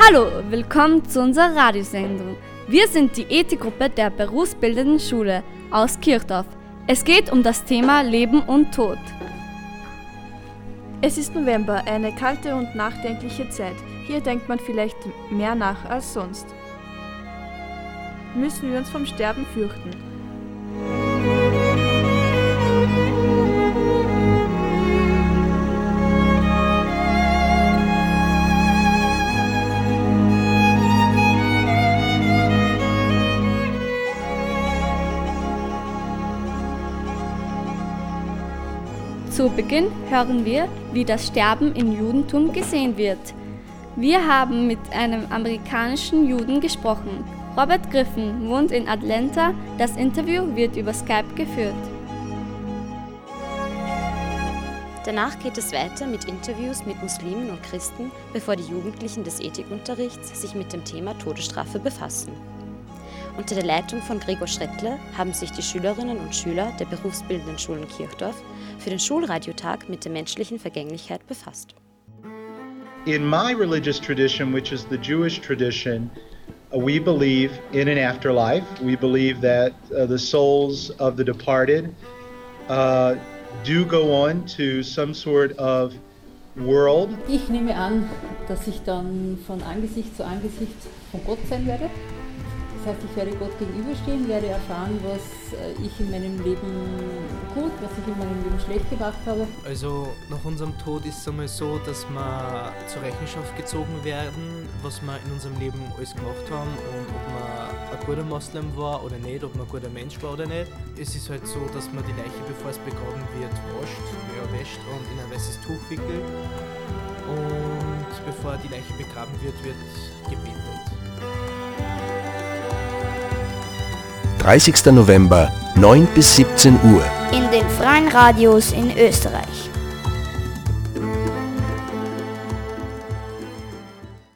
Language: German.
Hallo, willkommen zu unserer Radiosendung. Wir sind die Ethikgruppe der berufsbildenden Schule aus Kirchdorf. Es geht um das Thema Leben und Tod. Es ist November, eine kalte und nachdenkliche Zeit. Hier denkt man vielleicht mehr nach als sonst. Müssen wir uns vom Sterben fürchten? Zu Beginn hören wir, wie das Sterben im Judentum gesehen wird. Wir haben mit einem amerikanischen Juden gesprochen. Robert Griffin wohnt in Atlanta. Das Interview wird über Skype geführt. Danach geht es weiter mit Interviews mit Muslimen und Christen, bevor die Jugendlichen des Ethikunterrichts sich mit dem Thema Todesstrafe befassen. Unter der Leitung von Gregor Schrettler haben sich die Schülerinnen und Schüler der berufsbildenden Schulen Kirchdorf für den Schulradiotag mit der menschlichen Vergänglichkeit befasst. In my religious tradition, which is the Jewish tradition, uh, we believe in an afterlife. We believe that uh, the souls of the departed uh, do go on to some sort of world. Ich nehme an, dass ich dann von Angesicht zu Angesicht von Gott sein werde. Das heißt, ich werde Gott gegenüberstehen, werde erfahren, was äh, ich in meinem Leben gut, was ich in meinem Leben schlecht gemacht habe. Also nach unserem Tod ist es einmal so, dass wir zur Rechenschaft gezogen werden, was wir in unserem Leben alles gemacht haben und ob man ein guter Moslem war oder nicht, ob man ein guter Mensch war oder nicht. Es ist halt so, dass man die Leiche, bevor es begraben wird, wascht, ja, wäscht und in ein weißes Tuch wickelt. Und bevor die Leiche begraben wird, wird gebetet. 30. November, 9 bis 17 Uhr. in den freien Radios in Österreich.